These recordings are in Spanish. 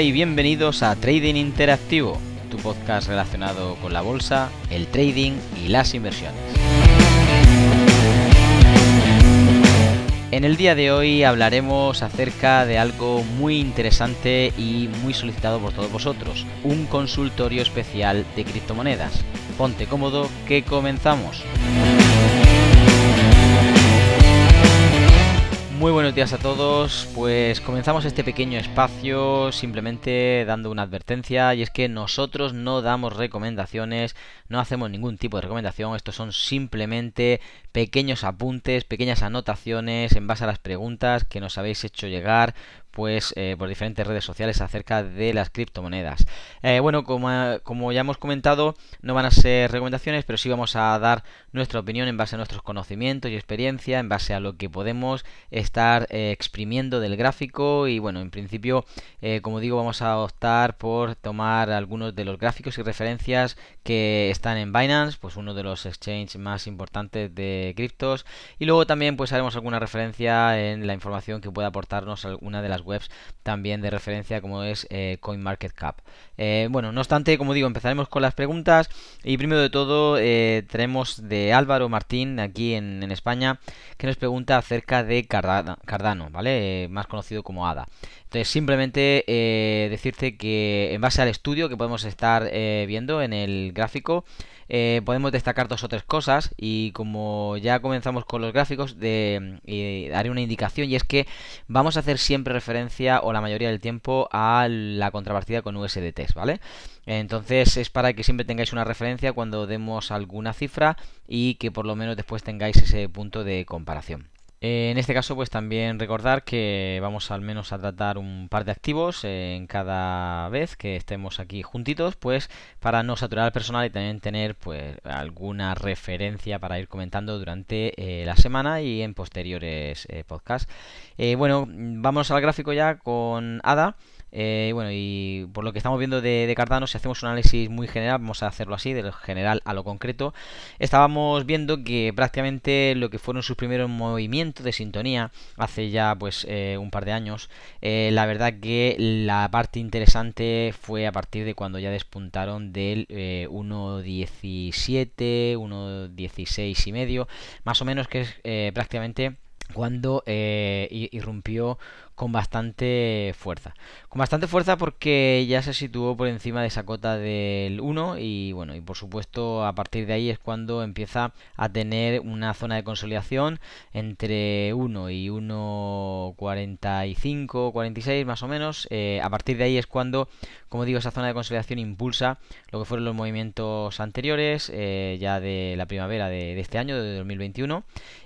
Y bienvenidos a Trading Interactivo, tu podcast relacionado con la bolsa, el trading y las inversiones. En el día de hoy hablaremos acerca de algo muy interesante y muy solicitado por todos vosotros, un consultorio especial de criptomonedas. Ponte cómodo que comenzamos. Muy buenos días a todos, pues comenzamos este pequeño espacio simplemente dando una advertencia y es que nosotros no damos recomendaciones, no hacemos ningún tipo de recomendación, estos son simplemente pequeños apuntes, pequeñas anotaciones en base a las preguntas que nos habéis hecho llegar pues eh, por diferentes redes sociales acerca de las criptomonedas. Eh, bueno, como, como, ya hemos comentado, no van a ser recomendaciones, pero sí vamos a dar nuestra opinión en base a nuestros conocimientos y experiencia, en base a lo que podemos estar eh, exprimiendo del gráfico y bueno, en principio, como digo, vamos a optar por tomar algunos de los gráficos y referencias que están en Binance, pues uno de los exchanges más importantes de criptos y luego también pues haremos alguna referencia en la información que pueda aportarnos alguna de las webs también de referencia como es eh, CoinMarketCap. Eh, bueno, no obstante, como digo, empezaremos con las preguntas y primero de todo eh, tenemos de Álvaro Martín aquí en, España que nos pregunta acerca de Cardano, ¿vale? más conocido como ADA. Entonces, simplemente decirte que en base al estudio que podemos estar viendo en el gráfico, eh, podemos destacar dos o tres cosas y como ya comenzamos con los gráficos de, haré una indicación y es que vamos a hacer siempre referencia o la mayoría del tiempo a la contrapartida con USDTs, ¿vale? Entonces es para que siempre tengáis una referencia cuando demos alguna cifra y que por lo menos después tengáis ese punto de comparación. Eh, en este caso, pues también recordar que vamos al menos a tratar un par de activos en cada vez que estemos aquí juntitos, pues para no saturar al personal y también tener pues alguna referencia para ir comentando durante eh, la semana y en posteriores eh, podcasts. bueno, vamos al gráfico ya con ADA. Eh, bueno, y por lo que estamos viendo de, Cardano, si hacemos un análisis muy general, vamos a hacerlo así, de lo general a lo concreto, estábamos viendo que prácticamente lo que fueron sus primeros movimientos de sintonía hace ya pues eh, un par de años, eh, la verdad que la parte interesante fue a partir de cuando ya despuntaron del 1.17, 1.16 y medio, más o menos que es prácticamente cuando irrumpió con bastante fuerza. Con bastante fuerza porque ya se situó por encima de esa cota del 1 y bueno, y por supuesto a partir de ahí es cuando empieza a tener una zona de consolidación entre 1 y 1.45, 46 más o menos. Eh, a partir de ahí es cuando, como digo, esa zona de consolidación impulsa lo que fueron los movimientos anteriores, eh, ya de la primavera de, este año, de 2021,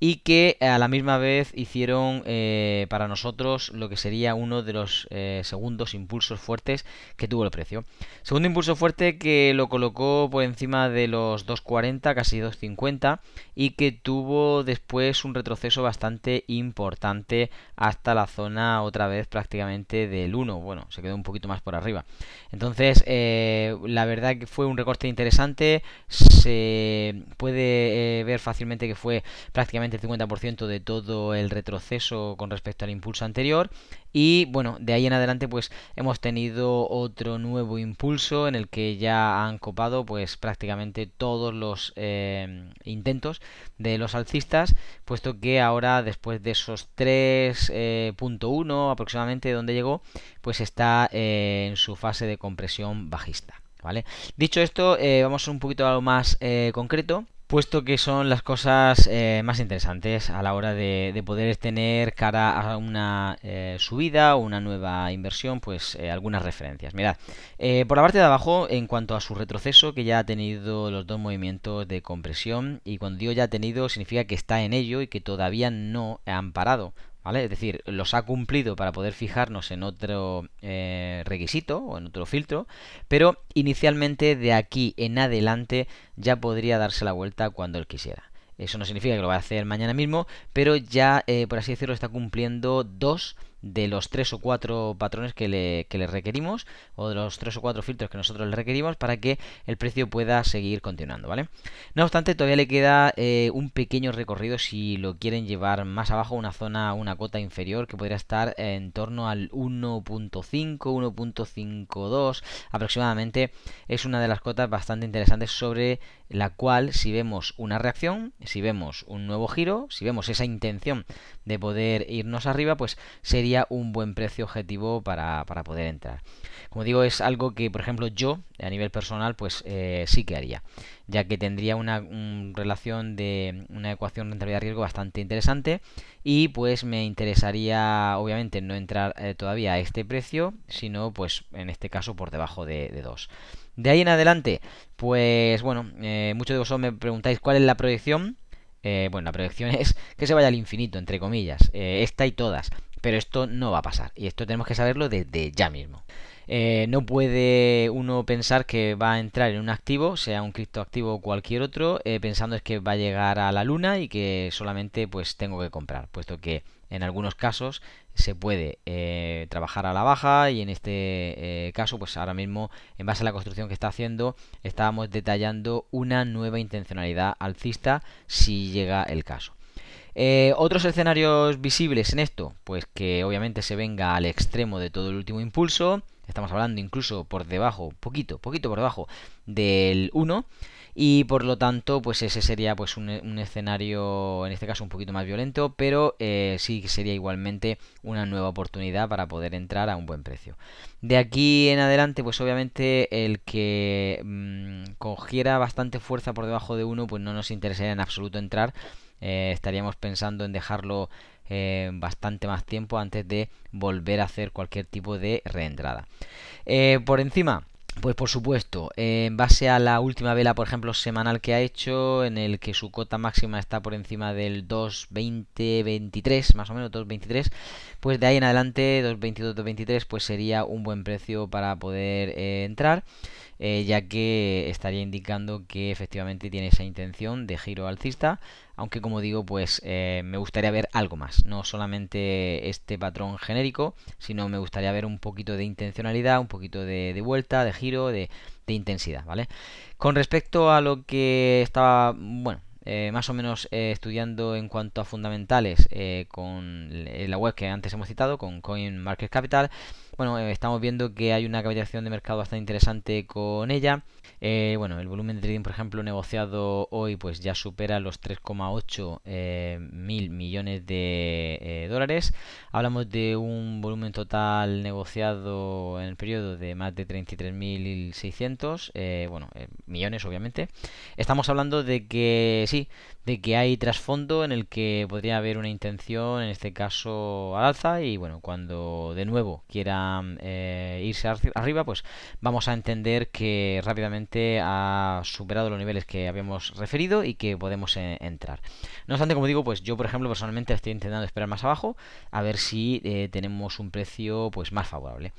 y que a la misma vez hicieron eh, para nosotros lo que sería uno de los eh, segundos impulsos fuertes que tuvo el precio. Segundo impulso fuerte que lo colocó por encima de los 2.40, casi 2.50 y que tuvo después un retroceso bastante importante hasta la zona otra vez prácticamente del 1. Bueno, se quedó un poquito más por arriba. Entonces, eh, la verdad que fue un recorte interesante. Se puede eh, ver fácilmente que fue prácticamente el 50% de todo el retroceso con respecto al impulso anterior y bueno, de ahí en adelante pues hemos tenido otro nuevo impulso en el que ya han copado pues prácticamente todos los eh, intentos de los alcistas, puesto que ahora después de esos 3.1 eh, aproximadamente donde llegó, pues está eh, en su fase de compresión bajista. ¿Vale? Dicho esto, vamos un poquito a lo más concreto puesto que son las cosas eh, más interesantes a la hora de, poder tener cara a una eh, subida o una nueva inversión, pues eh, algunas referencias. Mirad, por la parte de abajo, en cuanto a su retroceso, que ya ha tenido los dos movimientos de compresión, y cuando digo ya ha tenido, significa que está en ello y que todavía no han parado. Es decir, los ha cumplido para poder fijarnos en otro eh, requisito o en otro filtro, pero inicialmente de aquí en adelante ya podría darse la vuelta cuando él quisiera. Eso no significa que lo va a hacer mañana mismo, pero ya, eh, por así decirlo, está cumpliendo dos de los tres o cuatro patrones que le, que requerimos o de los tres o cuatro filtros que nosotros le requerimos para que el precio pueda seguir continuando, ¿vale? No obstante, todavía le queda eh, un pequeño recorrido si lo quieren llevar más abajo, una zona, una cota inferior que podría estar en torno al 1.5, 1.52 aproximadamente. Es una de las cotas bastante interesantes sobre la cual si vemos una reacción, si vemos un nuevo giro, si vemos esa intención de poder irnos arriba, pues sería un buen precio objetivo para, para poder entrar. Como digo, es algo que, por ejemplo, yo a nivel personal, pues eh, sí que haría, ya que tendría una relación de una ecuación rentabilidad-riesgo bastante interesante y pues me interesaría, obviamente, no entrar eh, todavía a este precio, sino pues en este caso por debajo de, 2. De ahí en adelante, pues bueno, eh, muchos de vosotros me preguntáis cuál es la proyección. bueno, la proyección es que se vaya al infinito, entre comillas. esta y todas. Pero esto no va a pasar. Y esto tenemos que saberlo desde ya mismo. Eh, no puede uno pensar que va a entrar en un activo, sea un criptoactivo o cualquier otro, eh, pensando es que va a llegar a la luna y que solamente pues tengo que comprar, puesto que en algunos casos se puede eh, trabajar a la baja y en este caso pues ahora mismo en base a la construcción que está haciendo estábamos detallando una nueva intencionalidad alcista si llega el caso. Otros escenarios visibles en esto, pues que obviamente se venga al extremo de todo el último impulso, Estamos hablando incluso por debajo, poquito, poquito por debajo del 1 y por lo tanto pues ese sería pues un, escenario en este caso un poquito más violento pero eh, sí sería igualmente una nueva oportunidad para poder entrar a un buen precio. De aquí en adelante pues obviamente el que mm, cogiera bastante fuerza por debajo de 1 pues no nos interesaría en absoluto entrar eh, estaríamos pensando en dejarlo eh, bastante más tiempo antes de volver a hacer cualquier tipo de reentrada. Eh, por encima, pues por supuesto, en base a la última vela, por ejemplo, semanal que ha hecho, en el que su cota máxima está por encima del 2.20-23, más o menos 2.23, pues de ahí en adelante, 2.22-2.23, pues sería un buen precio para poder entrar. Eh, ya que estaría indicando que efectivamente tiene esa intención de giro alcista, aunque como digo, pues eh, me gustaría ver algo más, no solamente este patrón genérico, sino me gustaría ver un poquito de intencionalidad, un poquito de, vuelta, de giro, de, de intensidad, ¿vale? Con respecto a lo que estaba, bueno, eh, más o menos eh, estudiando en cuanto a fundamentales eh, con la web que antes hemos citado, con CoinMarketCapital. Bueno, estamos viendo que hay una capitalización de mercado bastante interesante con ella. Bueno, el volumen de trading, por ejemplo, negociado hoy, pues ya supera los 3,8 eh, mil millones de dólares. Hablamos de un volumen total negociado en el periodo de más de 33.600, eh, bueno, millones obviamente. Estamos hablando de que de que hay trasfondo en el que podría haber una intención, en este caso al alza, y bueno, cuando de nuevo quieran irse arriba, pues vamos a entender que rápidamente ha superado los niveles que habíamos referido y que podemos eh, entrar. No obstante, como digo, pues yo por ejemplo personalmente estoy intentando esperar más abajo a ver si eh, tenemos un precio pues más favorable.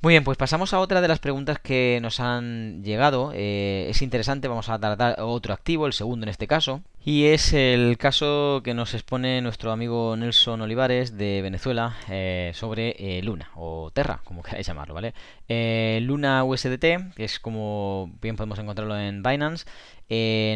Muy bien, pues pasamos a otra de las preguntas que nos han llegado. Eh, es interesante, vamos a tratar otro activo, el segundo en este caso caso y es el caso que nos expone nuestro amigo Nelson Olivares de Venezuela eh, sobre eh, Luna o Terra, como queráis llamarlo, ¿vale? Eh, Luna USDT, que es como bien podemos encontrarlo en Binance,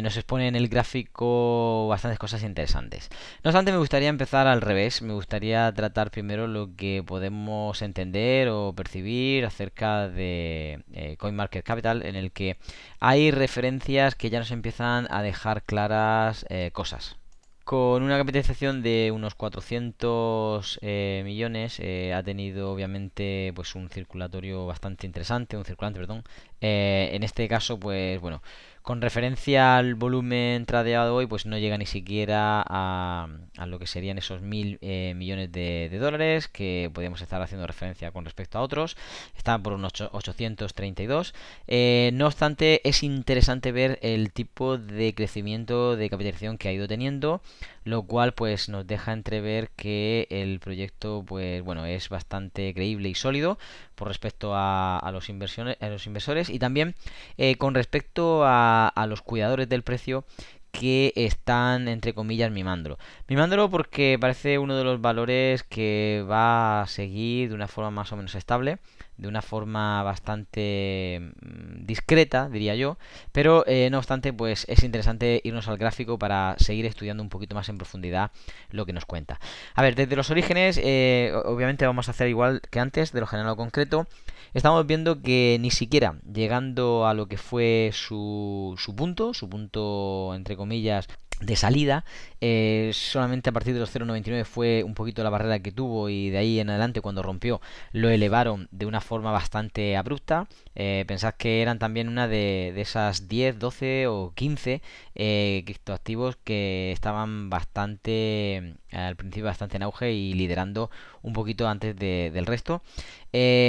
nos expone en el gráfico bastantes cosas interesantes. No obstante, me gustaría empezar al revés. Me gustaría tratar primero lo que podemos entender o percibir acerca de CoinMarketCapital, en el que hay referencias que ya nos empiezan a dejar claras eh, cosas. Con una capitalización de unos 400 millones ha tenido obviamente pues un circulatorio bastante interesante, un circulante, perdón. en este caso, pues bueno, con referencia al volumen tradeado hoy, pues no llega ni siquiera a, lo que serían esos mil eh, millones de, dólares que podríamos estar haciendo referencia con respecto a otros. Está por unos 832. Eh, no obstante, es interesante ver el tipo de crecimiento de capitalización que ha ido teniendo lo cual pues nos deja entrever que el proyecto pues bueno es bastante creíble y sólido por respecto a, los, inversiones, a los inversores y también eh, con respecto a, a los cuidadores del precio que están, entre comillas, mimándolo. Mimándolo porque parece uno de los valores que va a seguir de una forma más o menos estable de una forma bastante mm, discreta, diría yo, pero eh, no obstante, pues es interesante irnos al gráfico para seguir estudiando un poquito más en profundidad lo que nos cuenta. A ver, desde los orígenes, eh, obviamente vamos a hacer igual que antes, de lo general o concreto, estamos viendo que ni siquiera llegando a lo que fue su, su punto, su punto entre comillas de salida. Eh, solamente a partir de los 0.99 fue un poquito la barrera que tuvo y de ahí en adelante cuando rompió lo elevaron de una forma bastante abrupta. Eh, pensad que eran también una de, esas 10, 12 o 15 eh, criptoactivos que estaban bastante al principio bastante en auge y liderando un poquito antes del resto.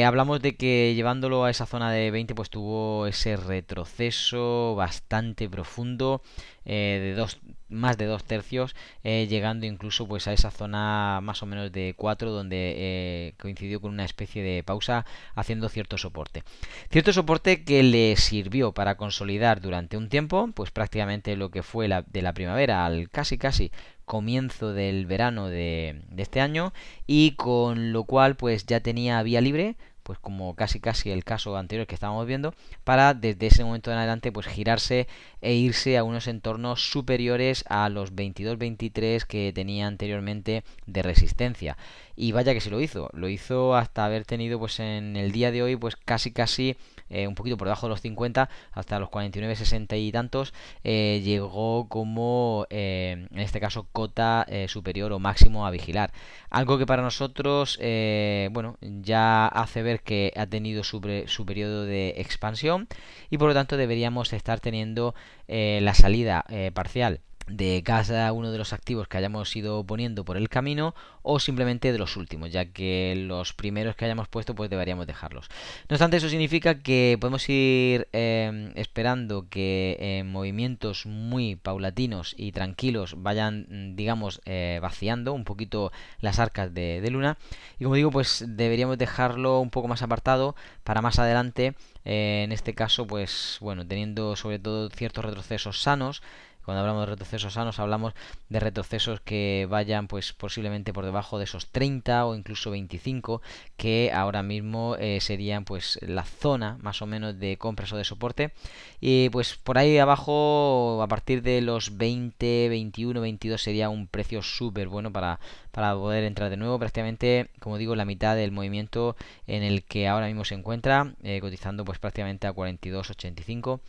Hablamos de que llevándolo a esa zona de 20 pues tuvo ese retroceso bastante profundo de dos, más de dos tercios eh, llegando incluso pues a esa zona más o menos de 4 donde coincidió con una especie de pausa haciendo cierto soporte. Cierto soporte que le sirvió para consolidar durante un tiempo pues prácticamente lo que fue la, de la primavera al casi casi comienzo del verano de, de este año y con lo cual pues ya tenía vía libre pues como casi casi el caso anterior que estábamos viendo, para desde ese momento en adelante pues girarse e irse a unos entornos superiores a los 22-23 que tenía anteriormente de resistencia. Y vaya que se lo hizo, lo hizo hasta haber tenido pues en el día de hoy pues casi casi eh, un poquito por debajo de los 50 hasta los 49, 60 y tantos eh, llegó como eh, en este caso cota superior o máximo a vigilar. Algo que para nosotros bueno ya hace ver que ha tenido su, su periodo de expansión y por lo tanto deberíamos estar teniendo la salida parcial de cada uno de los activos que hayamos ido poniendo por el camino o simplemente de los últimos, ya que los primeros que hayamos puesto pues deberíamos dejarlos. No obstante, eso significa que podemos ir em, esperando que en movimientos muy paulatinos y tranquilos vayan, digamos, eh, vaciando un poquito las arcas de, Luna. Y como digo, pues deberíamos dejarlo un poco más apartado para más adelante, eh, en este caso, pues bueno, teniendo sobre todo ciertos retrocesos sanos, cuando hablamos de retrocesos sanos, hablamos de retrocesos que vayan pues posiblemente por debajo de esos 30 o incluso 25 que ahora mismo eh, serían pues la zona más o menos de compras o de soporte. Y pues por ahí abajo a partir de los 20, 21, 22 sería un precio súper bueno para, para poder entrar de nuevo prácticamente como digo la mitad del movimiento en el que ahora mismo se encuentra eh, cotizando pues prácticamente a 42.85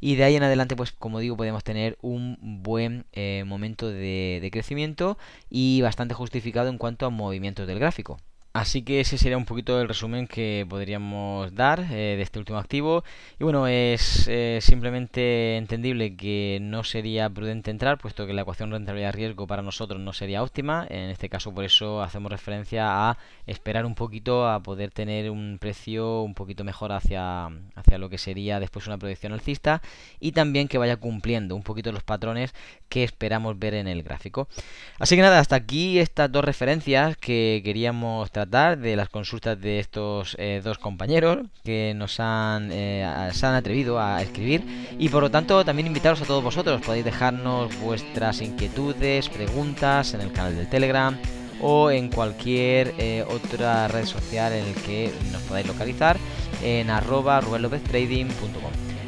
y de ahí en adelante pues como digo podemos tener un buen eh, momento de crecimiento y bastante justificado en cuanto a movimientos del gráfico. Así que ese sería un poquito el resumen que podríamos dar eh, de este último activo. Y bueno, es eh, simplemente entendible que no sería prudente entrar, puesto que la ecuación rentabilidad-riesgo para nosotros no sería óptima. En este caso, por eso hacemos referencia a esperar un poquito a poder tener un precio un poquito mejor hacia, hacia lo que sería después una proyección alcista y también que vaya cumpliendo un poquito los patrones que esperamos ver en el gráfico. Así que nada, hasta aquí estas dos referencias que queríamos de las consultas de estos eh, dos compañeros que nos han, eh, han atrevido a escribir. Y por lo tanto también invitaros a todos vosotros, podéis dejarnos vuestras inquietudes, preguntas en el canal del Telegram o en cualquier eh, otra red social en el que nos podáis localizar en arroba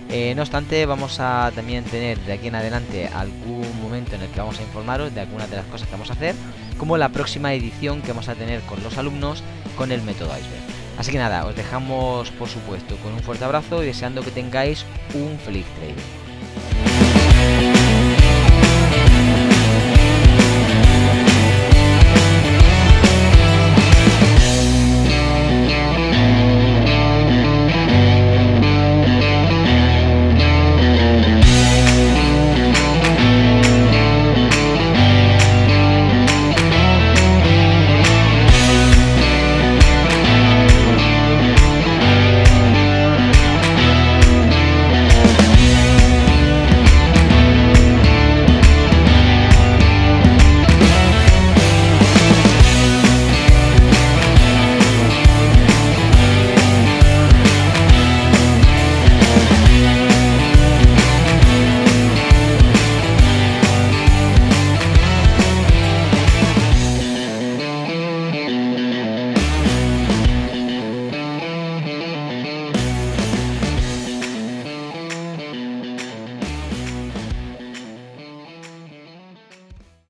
eh, no obstante, vamos a también tener de aquí en adelante algún momento en el que vamos a informaros de algunas de las cosas que vamos a hacer, como la próxima edición que vamos a tener con los alumnos con el método Iceberg. Así que nada, os dejamos por supuesto con un fuerte abrazo y deseando que tengáis un feliz trading.